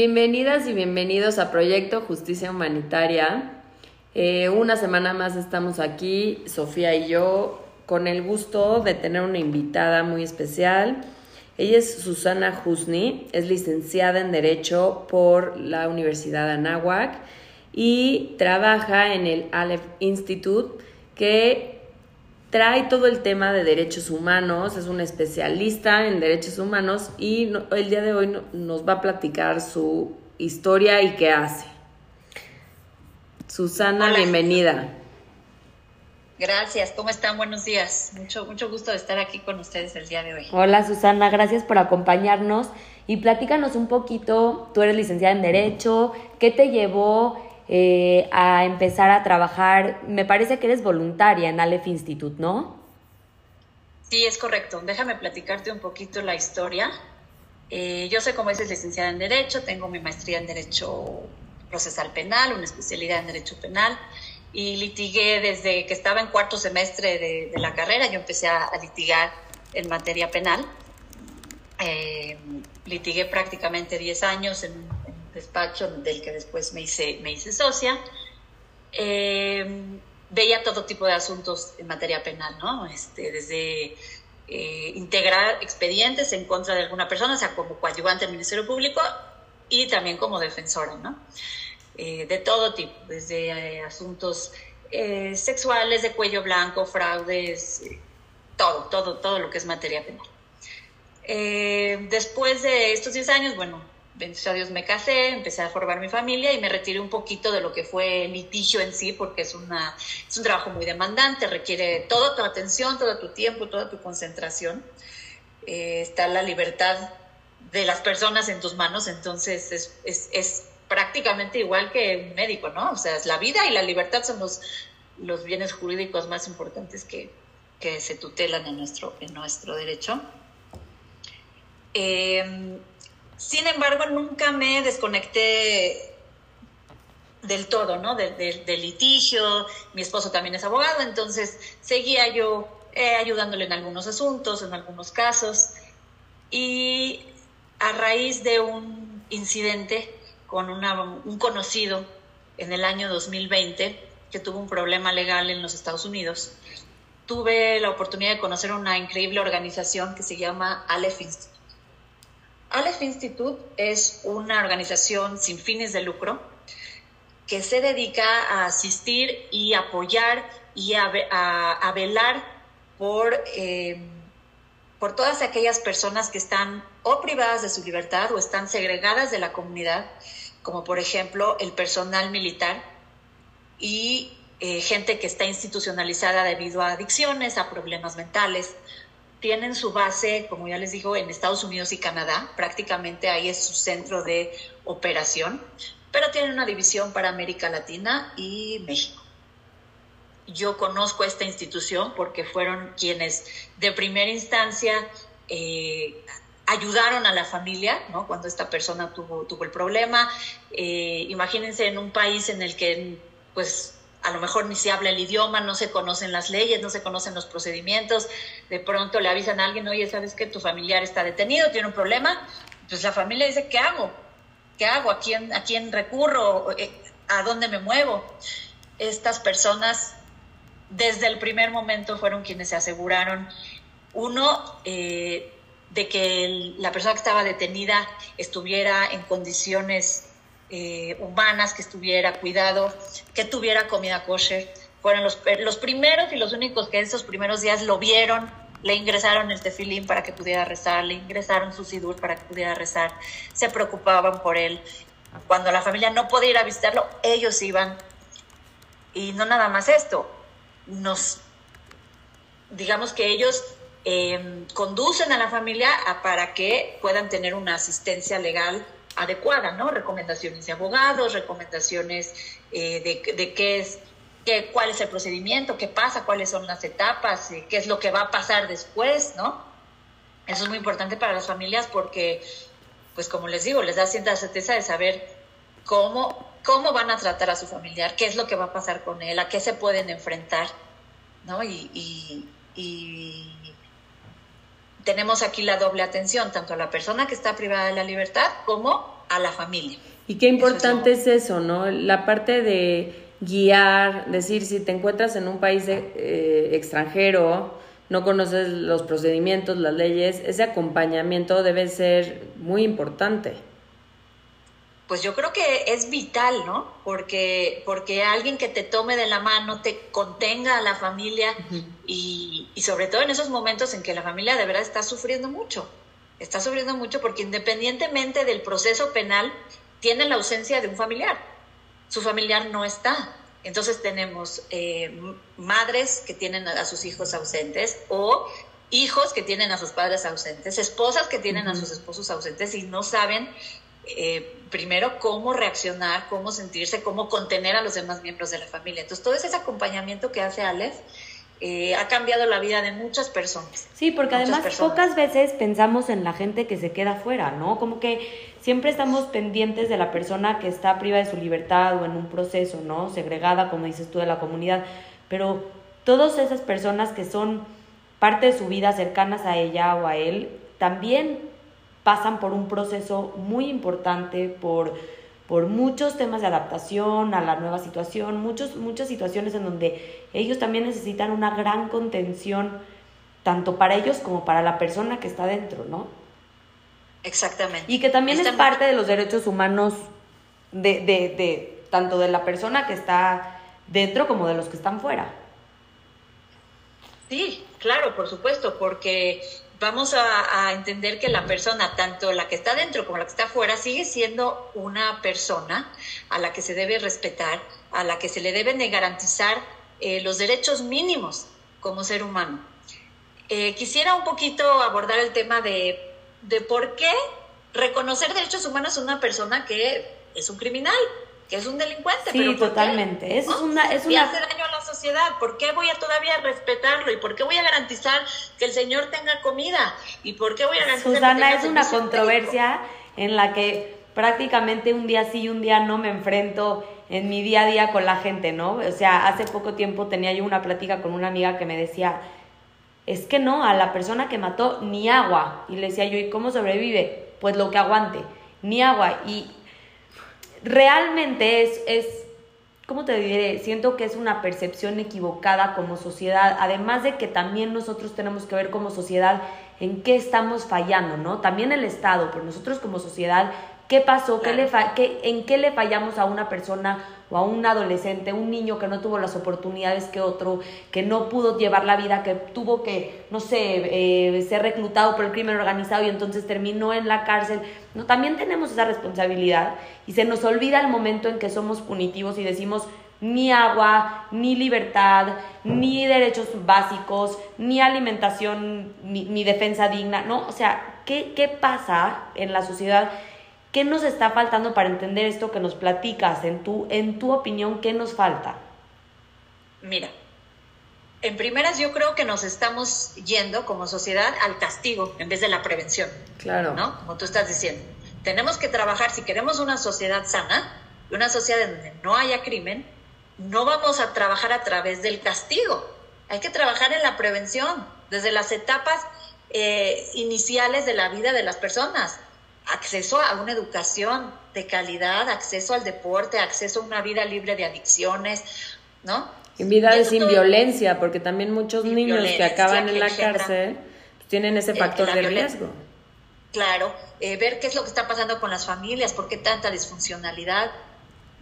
Bienvenidas y bienvenidos a Proyecto Justicia Humanitaria. Eh, una semana más estamos aquí, Sofía y yo, con el gusto de tener una invitada muy especial. Ella es Susana Husni, es licenciada en Derecho por la Universidad de Anáhuac y trabaja en el Aleph Institute, que trae todo el tema de derechos humanos, es un especialista en derechos humanos y el día de hoy nos va a platicar su historia y qué hace. Susana, bienvenida. Gracias, ¿cómo están? Buenos días. Mucho, mucho gusto de estar aquí con ustedes el día de hoy. Hola Susana, gracias por acompañarnos y platícanos un poquito, tú eres licenciada en Derecho, ¿qué te llevó eh, a empezar a trabajar. Me parece que eres voluntaria en Aleph Institute, ¿no? Sí, es correcto. Déjame platicarte un poquito la historia. Eh, yo sé, como dices, licenciada en Derecho, tengo mi maestría en Derecho Procesal Penal, una especialidad en Derecho Penal, y litigué desde que estaba en cuarto semestre de, la carrera, yo empecé a, litigar en materia penal. Eh, litigué prácticamente 10 años en despacho del que después me hice, me hice socia, eh, veía todo tipo de asuntos en materia penal, ¿no? Este, desde eh, integrar expedientes en contra de alguna persona, o sea, como coadyuvante del Ministerio Público y también como defensora, ¿no? Eh, de todo tipo, desde asuntos sexuales, de cuello blanco, fraudes, todo, todo, todo lo que es materia penal. después de estos 10 años, bueno, bendito sea Dios, me casé, empecé a formar mi familia y me retiré un poquito de lo que fue el litigio en sí, porque es, una, es un trabajo muy demandante, requiere toda tu atención, todo tu tiempo, toda tu concentración. Eh, está la libertad de las personas en tus manos, entonces es, es, prácticamente igual que un médico, ¿no? O sea, es la vida y la libertad son los, los bienes jurídicos más importantes que, que se tutelan en nuestro, en nuestro derecho. Eh, sin embargo, nunca me desconecté del todo, ¿no? Del litigio. Mi esposo también es abogado, entonces seguía yo eh, ayudándole en algunos asuntos, en algunos casos. Y a raíz de un incidente con un conocido en el año 2020 que tuvo un problema legal en los Estados Unidos, tuve la oportunidad de conocer una increíble organización que se llama Aleph Institute Aleph Institute es una organización sin fines de lucro que se dedica a asistir y apoyar y a, velar por, eh, por todas aquellas personas que están o privadas de su libertad o están segregadas de la comunidad, como por ejemplo el personal militar y eh, gente que está institucionalizada debido a adicciones, a problemas mentales, tienen su base, como ya les digo, en Estados Unidos y Canadá. Prácticamente ahí es su centro de operación, pero tienen una división para América Latina y México. Yo conozco esta institución porque fueron quienes de primera instancia eh, ayudaron a la familia, ¿no? Cuando esta persona tuvo, el problema. Eh, imagínense en un país en el que, pues, a lo mejor ni se habla el idioma, no se conocen las leyes, no se conocen los procedimientos, de pronto le avisan a alguien, oye, ¿sabes que tu familiar está detenido, tiene un problema? Pues la familia dice, ¿qué hago? ¿Qué hago? ¿A quién, a quién recurro? Eh, ¿A dónde me muevo? Estas personas desde el primer momento fueron quienes se aseguraron, uno, eh, de que la persona que estaba detenida estuviera en condiciones eh, humanas, que estuviera cuidado, que tuviera comida kosher. Fueron los, los primeros y los únicos que esos primeros días lo vieron, le ingresaron el tefilín para que pudiera rezar, le ingresaron su sidur para que pudiera rezar, se preocupaban por él. Cuando la familia no podía ir a visitarlo, ellos iban. Y no nada más esto, nos, digamos que ellos em, conducen a la familia a, para que puedan tener una asistencia legal adecuada, ¿no? Recomendaciones de abogados, recomendaciones eh, de, de, qué es, qué, cuál es el procedimiento, qué pasa, cuáles son las etapas, eh, qué es lo que va a pasar después, ¿no? Eso es muy importante para las familias porque, pues como les digo, les da cierta certeza de saber cómo, cómo van a tratar a su familiar, qué es lo que va a pasar con él, a qué se pueden enfrentar, ¿no? y, y, y tenemos aquí la doble atención, tanto a la persona que está privada de la libertad como a la familia. Y qué importante es, eso, ¿no? La parte de guiar, decir, si te encuentras en un país eh, extranjero, no conoces los procedimientos, las leyes, ese acompañamiento debe ser muy importante pues yo creo que es vital, ¿no? Porque, porque alguien que te tome de la mano, te contenga a la familia y, y, sobre todo en esos momentos en que la familia de verdad está sufriendo mucho, está sufriendo mucho porque independientemente del proceso penal, tiene la ausencia de un familiar, su familiar no está. Entonces tenemos eh, madres que tienen a sus hijos ausentes o hijos que tienen a sus padres ausentes, esposas que tienen a sus esposos ausentes y no saben eh, primero cómo reaccionar, cómo sentirse, cómo contener a los demás miembros de la familia. Entonces, todo ese acompañamiento que hace Aleph eh, ha cambiado la vida de muchas personas. Sí, porque además pocas veces pensamos en la gente que se queda fuera, ¿no? Como que siempre estamos pendientes de la persona que está priva de su libertad o en un proceso, ¿no? Segregada, como dices tú, de la comunidad. Pero todas esas personas que son parte de su vida cercanas a ella o a él, también pasan por un proceso muy importante, por, por muchos temas de adaptación a la nueva situación, muchos, muchas situaciones en donde ellos también necesitan una gran contención, tanto para ellos como para la persona que está dentro, ¿no? Exactamente. Y que también es parte de los derechos humanos de, de, de, tanto de la persona que está dentro como de los que están fuera. Sí, claro, por supuesto, porque vamos a, entender que la persona, tanto la que está dentro como la que está afuera, sigue siendo una persona a la que se debe respetar, a la que se le deben de garantizar eh, los derechos mínimos como ser humano. Eh, quisiera un poquito abordar el tema de, de por qué reconocer derechos humanos a una persona que es un criminal, que es un delincuente. Sí, totalmente. Es una, es una... Y hace daño a la sociedad. ¿Por qué voy a todavía respetarlo? ¿Y por qué voy a garantizar que el Señor tenga comida? ¿Y por qué voy a garantizar Susana, es una controversia en la que prácticamente un día sí y un día no me enfrento en mi día a día con la gente, ¿no? O sea, hace poco tiempo tenía yo una plática con una amiga que me decía, es que no, a la persona que mató ni agua. Y le decía yo, ¿y cómo sobrevive? Pues lo que aguante, ni agua. Y realmente es, es, ¿cómo te diré? Siento que es una percepción equivocada como sociedad, además de que también nosotros tenemos que ver como sociedad en qué estamos fallando, ¿no? También el Estado, pero nosotros como sociedad ¿Qué pasó? ¿Qué le qué, ¿En qué le fallamos a una persona o a un adolescente, un niño que no tuvo las oportunidades que otro, que no pudo llevar la vida, que tuvo que, no sé, eh, ser reclutado por el crimen organizado y entonces terminó en la cárcel? No, también tenemos esa responsabilidad y se nos olvida el momento en que somos punitivos y decimos ni agua, ni libertad, ni derechos básicos, ni alimentación, ni, ni defensa digna, ¿no? O sea, ¿qué, ¿qué pasa en la sociedad? ¿Qué nos está faltando para entender esto que nos platicas? En tu, en tu opinión, ¿qué nos falta? Mira, en primeras yo creo que nos estamos yendo como sociedad al castigo en vez de la prevención. Claro. ¿No? Como tú estás diciendo. Tenemos que trabajar, si queremos una sociedad sana, una sociedad donde no haya crimen, no vamos a trabajar a través del castigo. Hay que trabajar en la prevención, desde las etapas eh, iniciales de la vida de las personas acceso a una educación de calidad, acceso al deporte, acceso a una vida libre de adicciones, ¿no? En vida sin violencia, porque también muchos niños que acaban en la cárcel tienen ese factor de riesgo. Claro, eh, ver qué es lo que está pasando con las familias, por qué tanta disfuncionalidad,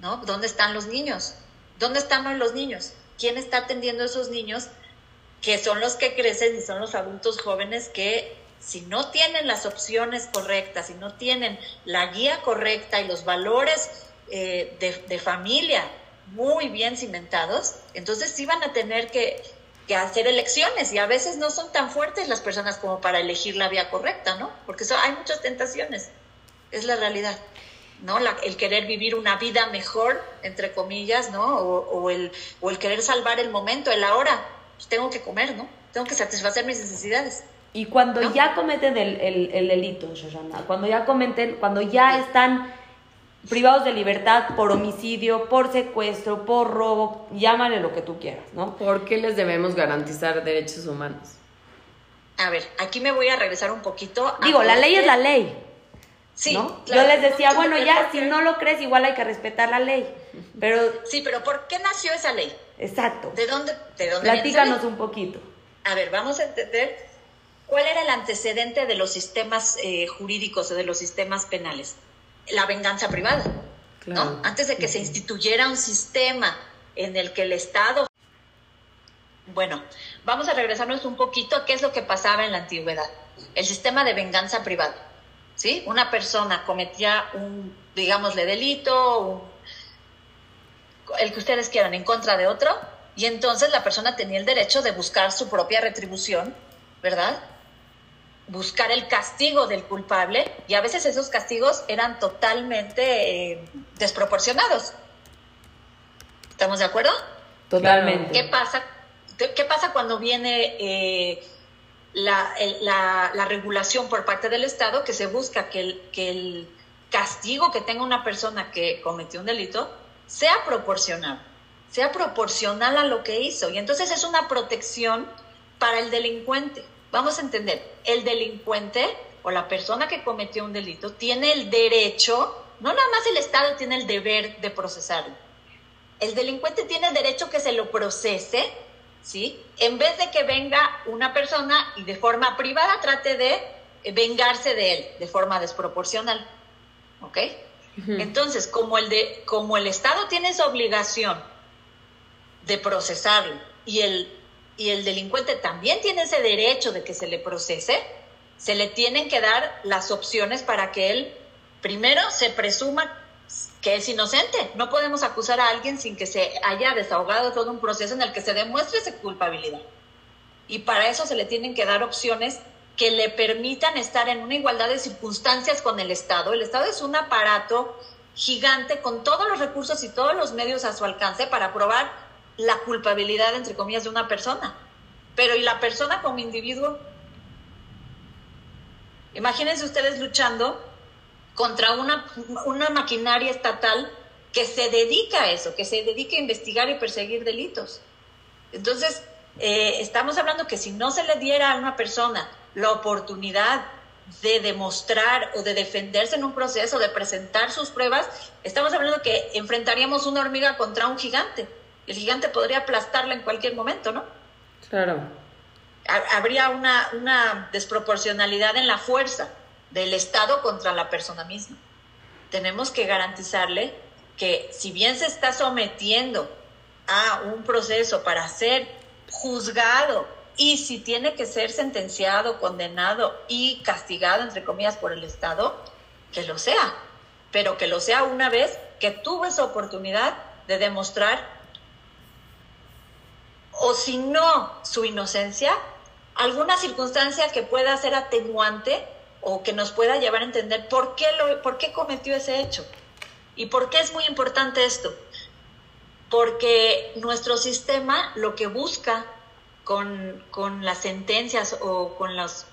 ¿no? ¿Dónde están los niños? ¿Dónde están los niños? ¿Quién está atendiendo a esos niños que son los que crecen y son los adultos jóvenes que si no tienen las opciones correctas, si no tienen la guía correcta y los valores eh, de, familia muy bien cimentados, entonces sí van a tener que, hacer elecciones y a veces no son tan fuertes las personas como para elegir la vía correcta, ¿no? Porque hay muchas tentaciones, es la realidad. ¿no? el querer vivir una vida mejor, entre comillas, ¿no? O, el, o el querer salvar el momento, el ahora. Pues tengo que comer, ¿no? Tengo que satisfacer mis necesidades. Y cuando ya cometen el, el, el delito, Shoshana, cuando ya cometen, cuando ya están privados de libertad por homicidio, por secuestro, por robo, llámale lo que tú quieras, ¿no? ¿Por qué les debemos garantizar derechos humanos? A ver, aquí me voy a regresar un poquito. Digo, la ley es la ley. Sí, ¿no? Yo les decía, bueno, ya, si no lo crees, igual hay que respetar la ley. Pero... Sí, pero ¿por qué nació esa ley? Exacto. ¿De dónde, de dónde Platícanos un poquito. A ver, vamos a entender cuál era el antecedente de los sistemas eh, jurídicos o de los sistemas penales. La venganza privada. ¿no? Antes de que se instituyera un sistema en el que el Estado... Bueno, vamos a regresarnos un poquito a qué es lo que pasaba en la antigüedad. El sistema de venganza privada. ¿sí? Una persona cometía un, digámosle, delito, el que ustedes quieran, en contra de otro, y entonces la persona tenía el derecho de buscar su propia retribución, ¿verdad? Buscar el castigo del culpable, y a veces esos castigos eran totalmente eh, desproporcionados. ¿Estamos de acuerdo? Totalmente. ¿Qué pasa? ¿Qué pasa cuando viene eh, la, la, regulación por parte del Estado que se busca que el, que el castigo que tenga una persona que cometió un delito sea proporcional, sea proporcional a lo que hizo. Y entonces es una protección para el delincuente. Vamos a entender, el delincuente o la persona que cometió un delito tiene el derecho, no nada más el Estado tiene el deber de procesarlo. El delincuente tiene el derecho que se lo procese ¿sí? En vez de que venga una persona y de forma privada trate de vengarse de él de forma desproporcional, ¿ok? Entonces, como el, de, como el Estado tiene esa obligación de procesarlo y el, y el delincuente también tiene ese derecho de que se le procese, se le tienen que dar las opciones para que él primero se presuma que es inocente. No podemos acusar a alguien sin que se haya desahogado todo un proceso en el que se demuestre esa culpabilidad. Y para eso se le tienen que dar opciones que le permitan estar en una igualdad de circunstancias con el Estado. El Estado es un aparato gigante con todos los recursos y todos los medios a su alcance para probar la culpabilidad, entre comillas, de una persona. Pero ¿y la persona como individuo? Imagínense ustedes luchando contra una, una maquinaria estatal que se dedica a eso, que se dedica a investigar y perseguir delitos. Entonces, eh, estamos hablando que si no se le diera a una persona la oportunidad de demostrar o de defenderse en un proceso, de presentar sus pruebas, estamos hablando que enfrentaríamos una hormiga contra un gigante. El gigante podría aplastarla en cualquier momento, ¿no? Claro. Habría una, una desproporcionalidad en la fuerza del Estado contra la persona misma. Tenemos que garantizarle que si bien se está sometiendo a un proceso para ser juzgado y si tiene que ser sentenciado, condenado y castigado, entre comillas, por el Estado, que lo sea, pero que lo sea una vez que tuvo esa oportunidad de demostrar, o si no, su inocencia, alguna circunstancia que pueda ser atenuante o que nos pueda llevar a entender por qué, lo, por qué cometió ese hecho. ¿Y por qué es muy importante esto? Porque nuestro sistema lo que busca con, con las sentencias o con, las,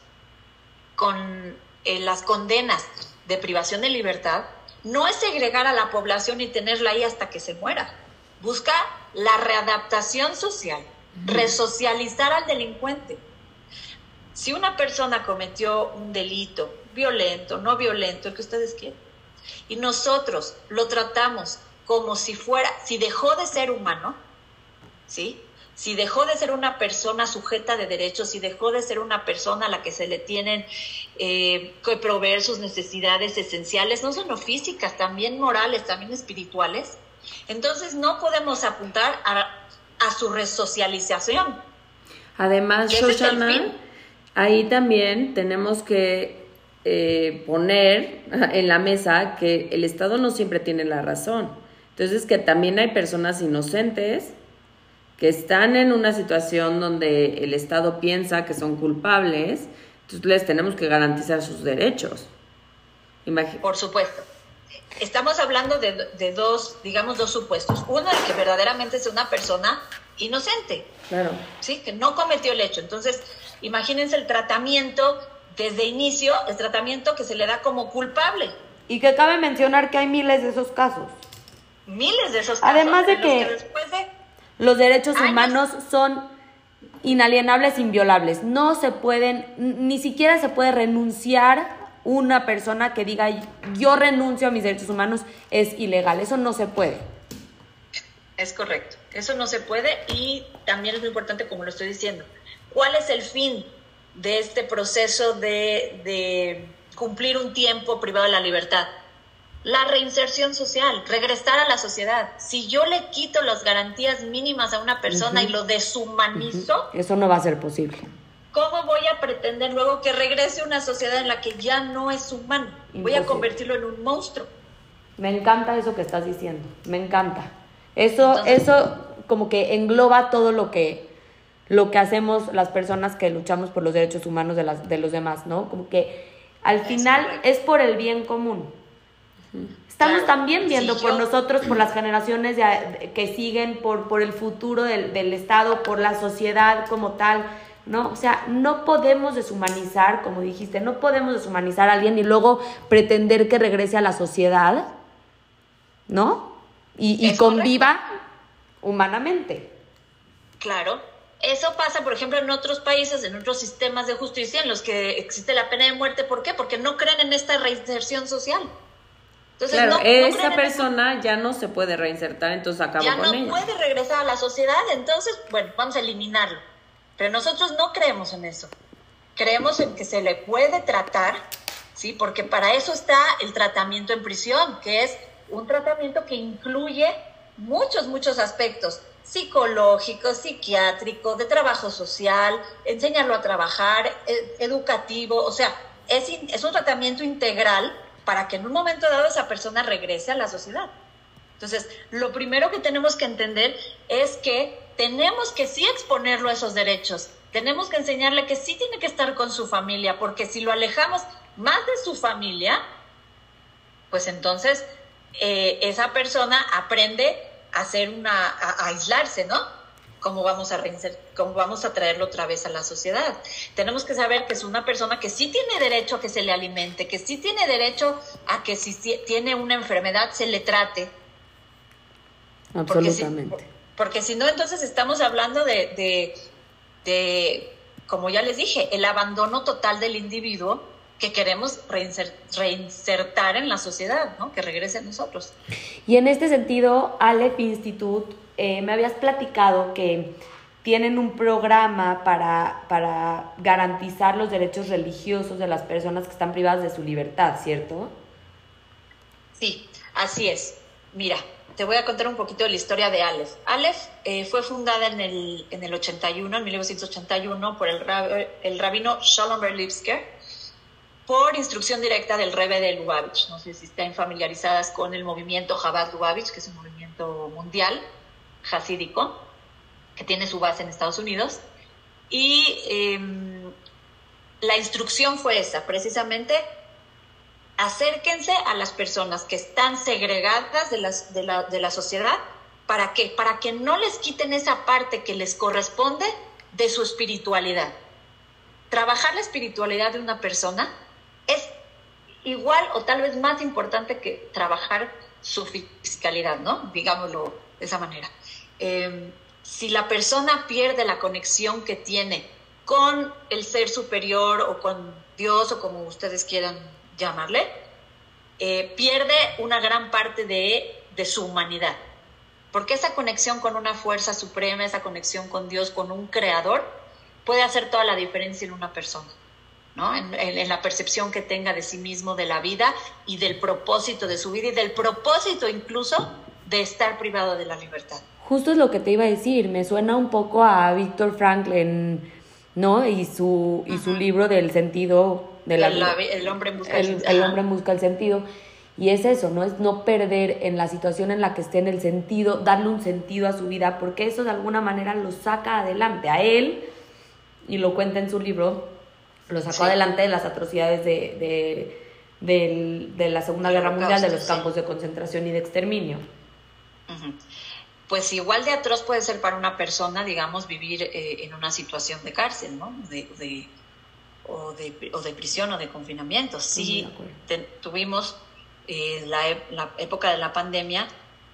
con eh, las condenas de privación de libertad no es segregar a la población y tenerla ahí hasta que se muera. Busca la readaptación social, resocializar al delincuente si una persona cometió un delito violento, no violento, el que ustedes quieran, y nosotros lo tratamos como si fuera, si dejó de ser humano, ¿sí? Si dejó de ser una persona sujeta de derechos, si dejó de ser una persona a la que se le tienen eh, que proveer sus necesidades esenciales, no solo físicas, también morales, también espirituales, entonces no podemos apuntar a, su resocialización. Además, Shoshana, ahí también tenemos que eh, poner en la mesa que el Estado no siempre tiene la razón. Entonces, que también hay personas inocentes que están en una situación donde el Estado piensa que son culpables, entonces les tenemos que garantizar sus derechos. Por supuesto. Estamos hablando de, de, dos, digamos, dos supuestos. Uno, el que verdaderamente es una persona inocente. Claro. Sí, que no cometió el hecho. Entonces, imagínense el tratamiento desde inicio, el tratamiento que se le da como culpable. Y que cabe mencionar que hay miles de esos casos. Miles de esos casos. Además de que, después de los derechos humanos son inalienables, inviolables. No se pueden, ni siquiera se puede renunciar una persona que diga yo renuncio a mis derechos humanos es ilegal. Eso no se puede. Es correcto. Eso no se puede y también es muy importante, como lo estoy diciendo, ¿cuál es el fin de este proceso de, de cumplir un tiempo privado de la libertad? La reinserción social, regresar a la sociedad. Si yo le quito las garantías mínimas a una persona y lo deshumanizo, eso no va a ser posible. ¿Cómo voy a pretender luego que regrese a una sociedad en la que ya no es humano? Voy a convertirlo en un monstruo. Me encanta eso que estás diciendo, me encanta. Eso, eso como que engloba todo lo que, lo que hacemos las personas que luchamos por los derechos humanos de, las, de los demás, ¿no? Como que al final es por el bien común. Estamos también viendo por nosotros, por las generaciones que siguen, por, por el futuro del, del, Estado, por la sociedad como tal, ¿no? O sea, no podemos deshumanizar, como dijiste, no podemos deshumanizar a alguien y luego pretender que regrese a la sociedad, ¿no? Y, y conviva humanamente. Claro. Eso pasa, por ejemplo, en otros países, en otros sistemas de justicia en los que existe la pena de muerte. ¿Por qué? Porque no creen en esta reinserción social claro, esa persona ya no se puede reinsertar, entonces acaba con ella. Ya no puede regresar a la sociedad, entonces, bueno, vamos a eliminarlo. Pero nosotros no creemos en eso. Creemos en que se le puede tratar, ¿sí? Porque para eso está el tratamiento en prisión, que es un tratamiento que incluye muchos, muchos aspectos psicológico, psiquiátrico, de trabajo social, enseñarlo a trabajar, e, educativo, o sea, es, es un tratamiento integral para que en un momento dado esa persona regrese a la sociedad. Entonces, lo primero que tenemos que entender es que tenemos que sí exponerlo a esos derechos, tenemos que enseñarle que sí tiene que estar con su familia, porque si lo alejamos más de su familia, pues entonces eh, esa persona aprende a hacer una, a aislarse, ¿no? cómo vamos a cómo vamos a traerlo otra vez a la sociedad. Tenemos que saber que es una persona que sí tiene derecho a que se le alimente, que sí tiene derecho a que si tiene una enfermedad se le trate. Absolutamente. Porque si, no, entonces estamos hablando de, de, como ya les dije, el abandono total del individuo que queremos reinsertar en la sociedad, ¿no? que regrese a nosotros. Y en este sentido, Aleph Institute eh, me habías platicado que tienen un programa para, para garantizar los derechos religiosos de las personas que están privadas de su libertad, ¿cierto? Sí, así es. Mira, te voy a contar un poquito de la historia de Aleph. Aleph eh, fue fundada en el, en el 81, en 1981, por el, el rabino Shalom Berlipsker, por instrucción directa del Rebbe de Lubavitch. No sé si están familiarizadas con el movimiento Chabad Lubavitch, que es un movimiento mundial hasídico, que tiene su base en Estados Unidos. Y em, la instrucción fue esa, precisamente, acérquense a las personas que están segregadas de, las, de, la, de la sociedad. ¿Para qué? Para que no les quiten esa parte que les corresponde de su espiritualidad. Trabajar la espiritualidad de una persona es igual o tal vez más importante que trabajar su fiscalidad, ¿no? Digámoslo de esa manera. Em, si la persona pierde la conexión que tiene con el ser superior o con Dios o como ustedes quieran llamarle, eh, pierde una gran parte de, de su humanidad. Porque esa conexión con una fuerza suprema, esa conexión con Dios, con un creador, puede hacer toda la diferencia en una persona. ¿no? En, en, la percepción que tenga de sí mismo, de la vida y del propósito de su vida y del propósito incluso de estar privado de la libertad. Justo es lo que te iba a decir, me suena un poco a Víctor Franklin, ¿no? Y su, y su libro del sentido de la, el, hombre busca el, el, hombre busca el sentido. Y es eso, ¿no? Es no perder en la situación en la que esté en el sentido, darle un sentido a su vida, porque eso de alguna manera lo saca adelante a él, y lo cuenta en su libro, lo sacó adelante de las atrocidades de, de del, de la Segunda Guerra Mundial, de los campos de concentración y de exterminio. Pues igual de atroz puede ser para una persona, digamos, vivir eh, en una situación de cárcel, ¿no? De, de, o, de, o, de, prisión o de confinamiento. Sí, tuvimos eh, la, la, época de la pandemia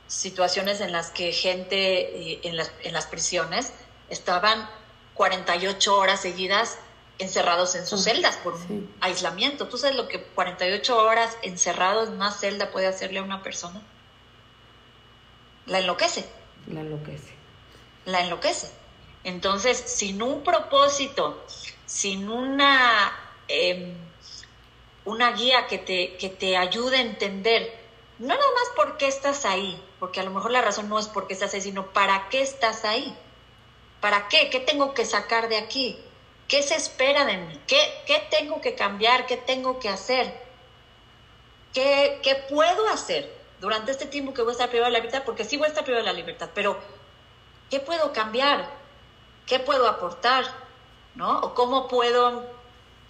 situaciones en las que gente eh, en, las, en las prisiones estaban 48 horas seguidas encerrados en sus celdas por aislamiento. ¿Tú sabes lo que 48 horas encerrado en una celda puede hacerle a una persona? La enloquece. La enloquece. La enloquece. Entonces, sin un propósito, sin una, eh, una guía que te, que te ayude a entender, no nada más por qué estás ahí, porque a lo mejor la razón no es por qué estás ahí, sino para qué estás ahí. ¿Para qué? ¿Qué tengo que sacar de aquí? ¿Qué se espera de mí? ¿Qué, qué tengo que cambiar? ¿Qué tengo que hacer? ¿Qué, ¿Qué puedo hacer durante este tiempo que voy a estar privado de la libertad? Porque sí voy a estar privado de la libertad, pero ¿qué puedo cambiar? ¿Qué puedo aportar? ¿No? ¿O cómo puedo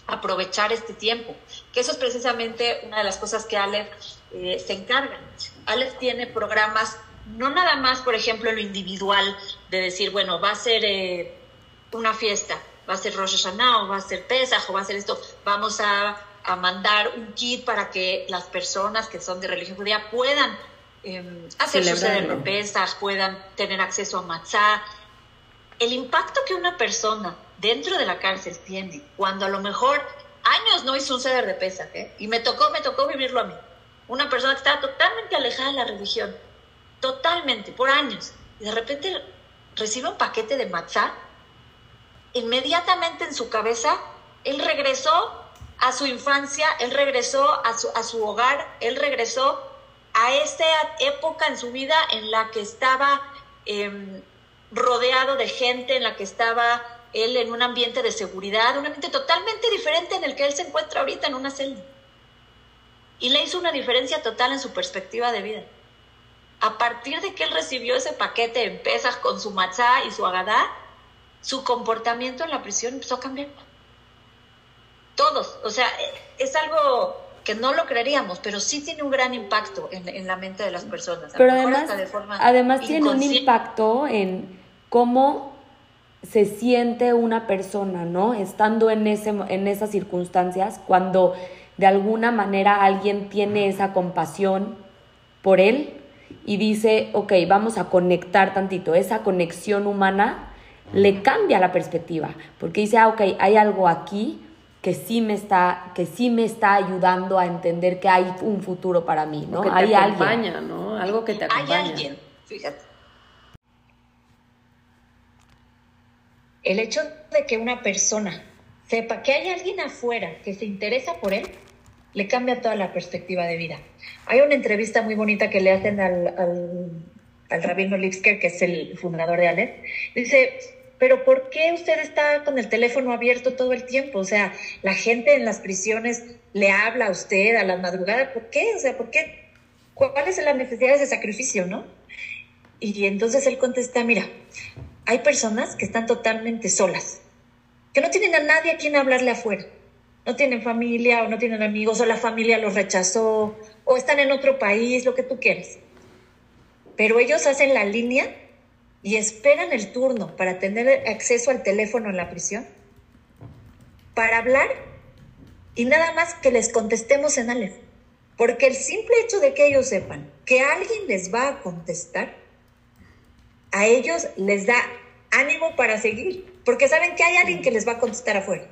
aprovechar este tiempo? Que eso es precisamente una de las cosas que Aleph eh, se encarga. Aleph tiene programas, no nada más, por ejemplo, lo individual, de decir, bueno, va a ser eh, una fiesta, va a ser Rosh Hashanah o va a ser Pesach o va a ser esto, vamos a, a mandar un kit para que las personas que son de religión judía puedan eh, hacer su de Pesach, puedan tener acceso a matzah. El impacto que una persona dentro de la cárcel tiene cuando a lo mejor años no hizo un ceder de Pesach, ¿eh? y me tocó, me tocó vivirlo a mí. Una persona que estaba totalmente alejada de la religión, totalmente, por años, y de repente recibe un paquete de matzah inmediatamente en su cabeza, él regresó a su infancia, él regresó a su, a su hogar, él regresó a esta época en su vida en la que estaba em, rodeado de gente, en la que estaba él en un ambiente de seguridad, un ambiente totalmente diferente en el que él se encuentra ahorita en una celda. Y le hizo una diferencia total en su perspectiva de vida. A partir de que él recibió ese paquete en pesas con su matzá y su agadá, su comportamiento en la prisión empezó a cambiar. Todos, o sea, es algo que no lo creeríamos, pero sí tiene un gran impacto en, la mente de las personas. Pero además, además tiene un impacto en cómo se siente una persona, ¿no? Estando en, ese, en esas circunstancias, cuando de alguna manera alguien tiene esa compasión por él y dice, ok, vamos a conectar tantito, esa conexión humana le cambia la perspectiva, porque dice, ah, ok, hay algo aquí que sí me está, que sí me está ayudando a entender que hay un futuro para mí, ¿no? Que te hay acompaña, ¿no? Algo que te acompaña. Hay alguien, fíjate. El hecho de que una persona sepa que hay alguien afuera que se interesa por él, le cambia toda la perspectiva de vida. Hay una entrevista muy bonita que le hacen al, al, al rabino Lipsker, que es el fundador de Aleph. Dice, pero ¿por qué usted está con el teléfono abierto todo el tiempo? O sea, la gente en las prisiones le habla a usted a la madrugada, ¿por qué? O sea, ¿por qué? ¿Cuál es la necesidad de ese sacrificio, no? Y entonces él contesta, mira, hay personas que están totalmente solas, que no tienen a nadie a quien hablarle afuera. No tienen familia o no tienen amigos o la familia los rechazó o están en otro país, lo que tú quieres. Pero ellos hacen la línea y esperan el turno para tener acceso al teléfono en la prisión, para hablar y nada más que les contestemos en Aleph. Porque el simple hecho de que ellos sepan que alguien les va a contestar, a ellos les da ánimo para seguir, porque saben que hay alguien que les va a contestar afuera.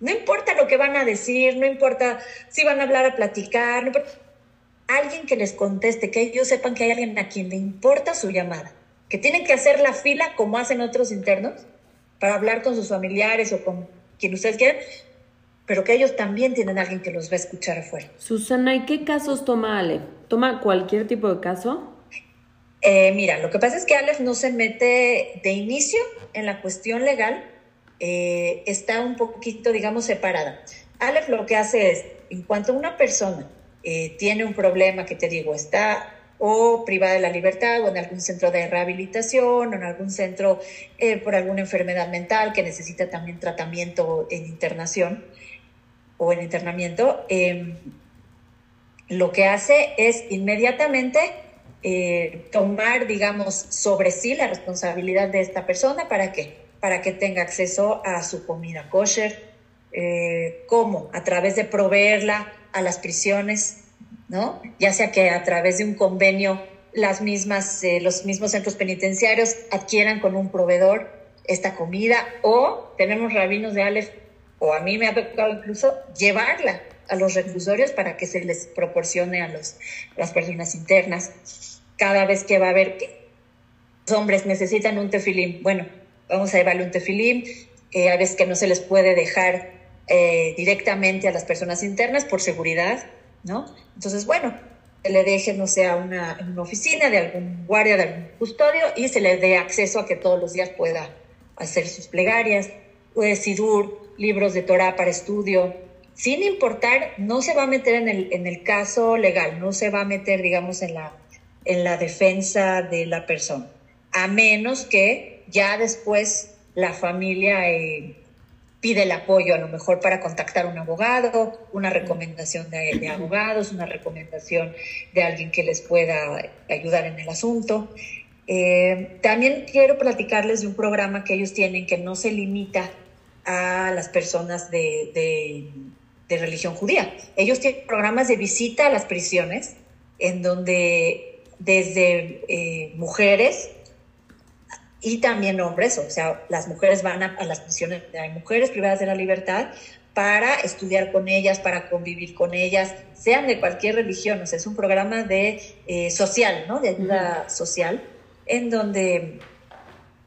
No importa lo que van a decir, no importa si van a hablar a platicar, alguien que les conteste, que ellos sepan que hay alguien a quien le importa su llamada que tienen que hacer la fila como hacen otros internos para hablar con sus familiares o con quien ustedes quieran, pero que ellos también tienen alguien que los va a escuchar afuera. Susana, ¿y qué casos toma Aleph? ¿Toma cualquier tipo de caso? Eh, mira, lo que pasa es que Aleph no se mete de inicio en la cuestión legal, eh, está un poquito, digamos, separada. Aleph lo que hace es, en cuanto una persona eh, tiene un problema que te digo, está o privada de la libertad o en algún centro de rehabilitación o en algún centro por alguna enfermedad mental que necesita también tratamiento en internación. o en internamiento, lo que hace es inmediatamente eh, tomar, digamos, sobre sí la responsabilidad de esta persona para qué? Para que tenga acceso a su comida kosher. Eh, ¿Cómo? A través de proveerla a las prisiones, ¿no? Ya sea que a través de un convenio las mismas, eh, los mismos centros penitenciarios adquieran con un proveedor esta comida o tenemos rabinos de Aleph, o a mí me ha tocado incluso llevarla a los reclusorios para que se les proporcione a los, las personas internas cada vez que va a haber que los hombres necesitan un tefilim, bueno, vamos a llevarle un tefilim, eh, a veces que no se les puede dejar eh, directamente a las personas internas por seguridad, ¿no? Entonces, bueno, se le deje, no sé, a una, una oficina de algún guardia, de algún custodio y se le dé acceso a que todos los días pueda hacer sus plegarias, pues, sidur, libros de Torah para estudio, sin importar, no se va a meter en el, en el caso legal, no se va a meter, digamos, en la en la defensa de la persona, a menos que ya después la familia eh, pide el apoyo a lo mejor para contactar a un abogado, una recomendación de, abogados, una recomendación de alguien que les pueda ayudar en el asunto. Eh, también quiero platicarles de un programa que ellos tienen que no se limita a las personas de, de religión judía. Ellos tienen programas de visita a las prisiones en donde desde eh, mujeres y también hombres, o sea, las mujeres van a, las prisiones, hay mujeres privadas de la libertad para estudiar con ellas, para convivir con ellas, sean de cualquier religión, o sea, es un programa de eh, social, ¿no? De ayuda social, en donde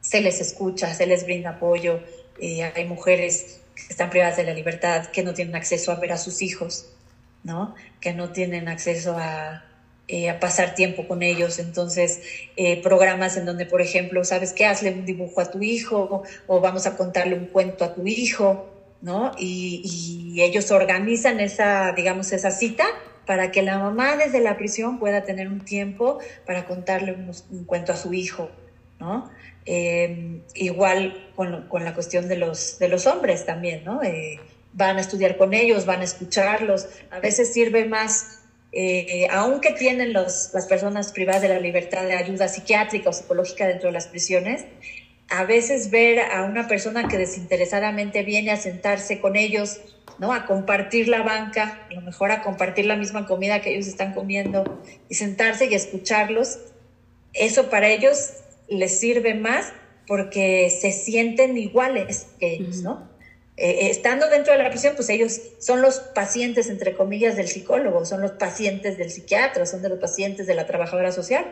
se les escucha, se les brinda apoyo, eh, hay mujeres que están privadas de la libertad, que no tienen acceso a ver a sus hijos, ¿no? Que no tienen acceso a, eh, a pasar tiempo con ellos. Entonces, eh, programas en donde, por ejemplo, ¿sabes qué? Hazle un dibujo a tu hijo o vamos a contarle un cuento a tu hijo, ¿no? Y, ellos organizan esa, digamos, esa cita para que la mamá desde la prisión pueda tener un tiempo para contarle un, cuento a su hijo, ¿no? Em, igual con, con, la cuestión de los, de los hombres también, ¿no? Eh, van a estudiar con ellos, van a escucharlos. A veces sirve más eh, aunque tienen los, las personas privadas de la libertad de ayuda psiquiátrica o psicológica dentro de las prisiones, a veces ver a una persona que desinteresadamente viene a sentarse con ellos, ¿no? A compartir la banca, a lo mejor a compartir la misma comida que ellos están comiendo y sentarse y escucharlos, eso para ellos les sirve más porque se sienten iguales que ellos, ¿no? Eh, eh, estando dentro de la prisión, pues ellos son los pacientes, entre comillas, del psicólogo, son los pacientes del psiquiatra, son de los pacientes de la trabajadora social.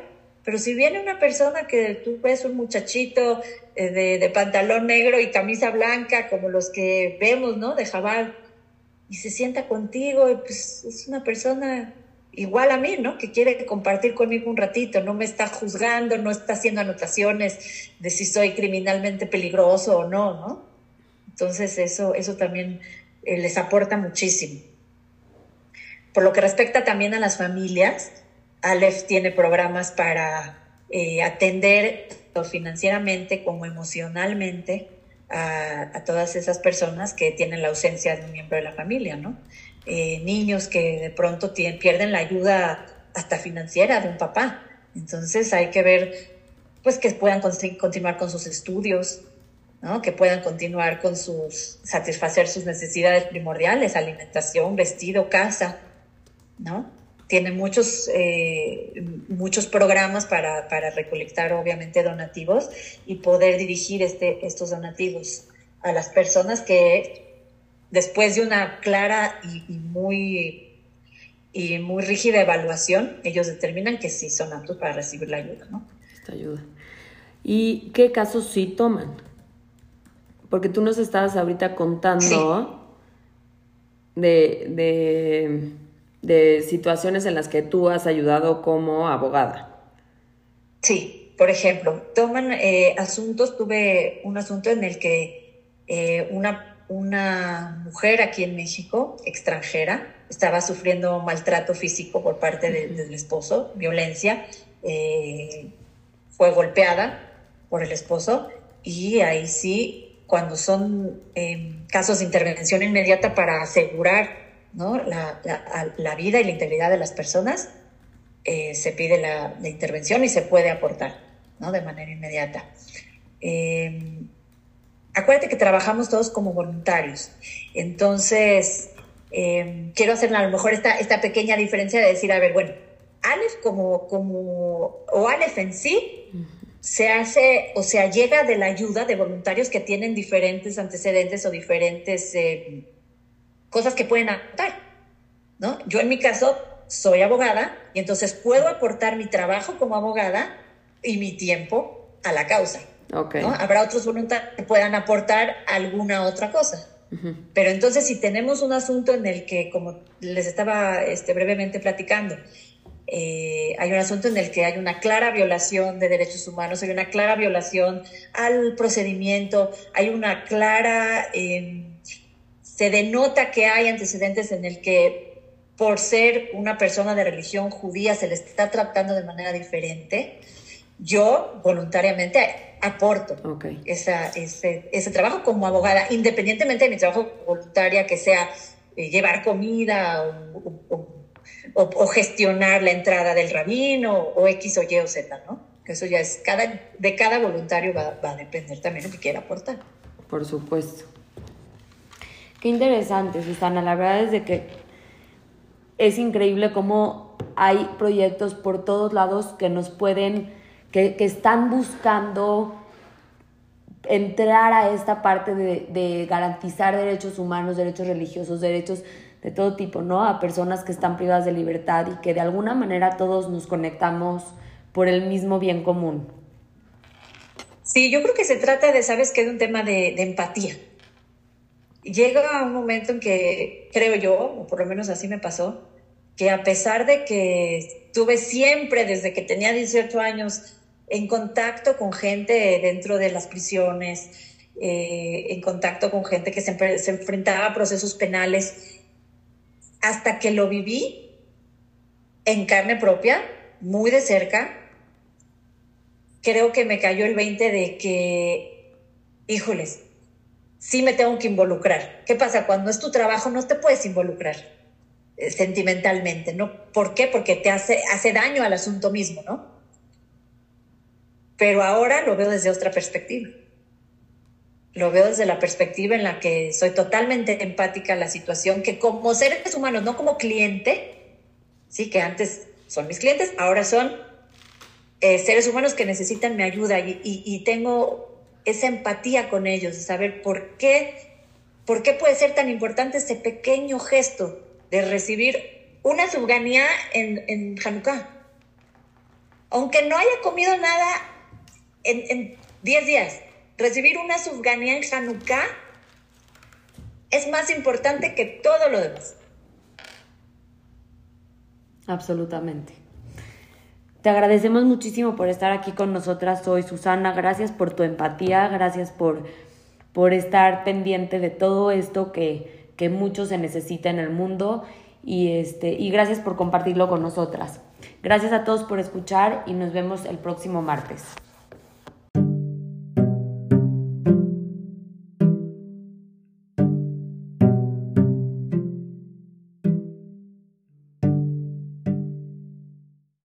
Pero si viene una persona que tú ves un muchachito eh, de, pantalón negro y camisa blanca, como los que vemos, ¿no? De jabal, y se sienta contigo, pues es una persona igual a mí, ¿no? Que quiere compartir conmigo un ratito, no me está juzgando, no está haciendo anotaciones de si soy criminalmente peligroso o no, ¿no? Entonces eso, eso también eh, les aporta muchísimo. Por lo que respecta también a las familias, Aleph tiene programas para eh, atender tanto financieramente como emocionalmente a, todas esas personas que tienen la ausencia de un miembro de la familia, ¿no? Eh, niños que de pronto pierden la ayuda hasta financiera de un papá. Entonces hay que ver pues que puedan continuar con sus estudios, que puedan continuar con sus, satisfacer sus necesidades primordiales, alimentación, vestido, casa, ¿no? Tiene muchos, eh, muchos programas para, recolectar, obviamente, donativos y poder dirigir este, estos donativos a las personas que después de una clara y, muy, y muy rígida evaluación, ellos determinan que sí son aptos para recibir la ayuda, ¿no? Esta ayuda. ¿Y qué casos sí toman? Porque tú nos estabas ahorita contando de, situaciones en las que tú has ayudado como abogada. Sí, por ejemplo, toman eh, asuntos, tuve un asunto en el que eh, una, una mujer aquí en México, extranjera, estaba sufriendo maltrato físico por parte del esposo, violencia, eh, fue golpeada por el esposo y ahí sí cuando son em, casos de intervención inmediata para asegurar ¿no? la, la, vida y la integridad de las personas, eh, se pide la, intervención y se puede aportar ¿no? de manera inmediata. Em, acuérdate que trabajamos todos como voluntarios, entonces em, quiero hacer a lo mejor esta, esta pequeña diferencia de decir, a ver, bueno, Aleph como, como, o Aleph en sí, se hace o sea llega de la ayuda de voluntarios que tienen diferentes antecedentes o diferentes eh, cosas que pueden aportar, ¿no? Yo en mi caso soy abogada y entonces puedo aportar mi trabajo como abogada y mi tiempo a la causa. Okay. Habrá otros voluntarios que puedan aportar alguna otra cosa. Pero entonces si tenemos un asunto en el que, como les estaba este, brevemente platicando, eh, hay un asunto en el que hay una clara violación de derechos humanos, hay una clara violación al procedimiento, hay una clara, em, se denota que hay antecedentes en el que por ser una persona de religión judía se le está tratando de manera diferente. Yo voluntariamente aporto ese, trabajo como abogada, independientemente de mi trabajo voluntaria, que sea eh, llevar comida o o, gestionar la entrada del rabino o X o Y o Z, ¿no? Eso ya es, cada, de cada voluntario va, a depender también lo que quiera aportar. Por supuesto. Qué interesante, Susana. La verdad es de que es increíble cómo hay proyectos por todos lados que nos pueden, que, que están buscando entrar a esta parte de, de garantizar derechos humanos, derechos religiosos, derechos de todo tipo, ¿no? A personas que están privadas de libertad y que de alguna manera todos nos conectamos por el mismo bien común. Sí, yo creo que se trata de, ¿sabes qué? De un tema de, de empatía. Llega un momento en que, creo yo, o por lo menos así me pasó, que a pesar de que estuve siempre, desde que tenía 18 años, en contacto con gente dentro de las prisiones, eh, en contacto con gente que se, se enfrentaba a procesos penales, hasta que lo viví en carne propia, muy de cerca, creo que me cayó el 20 de que, híjoles, sí me tengo que involucrar. ¿Qué pasa? Cuando es tu trabajo no te puedes involucrar eh, sentimentalmente, ¿no? ¿Por qué? Porque te hace, hace daño al asunto mismo, ¿no? Pero ahora lo veo desde otra perspectiva lo veo desde la perspectiva en la que soy totalmente empática a la situación, que como seres humanos, no como cliente, sí, que antes son mis clientes, ahora son eh, seres humanos que necesitan mi ayuda y, tengo esa empatía con ellos, de saber por qué, por qué puede ser tan importante ese pequeño gesto de recibir una subganía en, en Hanukkah. Aunque no haya comido nada en 10 días, recibir una subganía en Hanukkah es más importante que todo lo demás. Absolutamente. Te agradecemos muchísimo por estar aquí con nosotras hoy, Susana. Gracias por tu empatía, gracias por, por estar pendiente de todo esto que, que mucho se necesita en el mundo y, este, y gracias por compartirlo con nosotras. Gracias a todos por escuchar y nos vemos el próximo martes.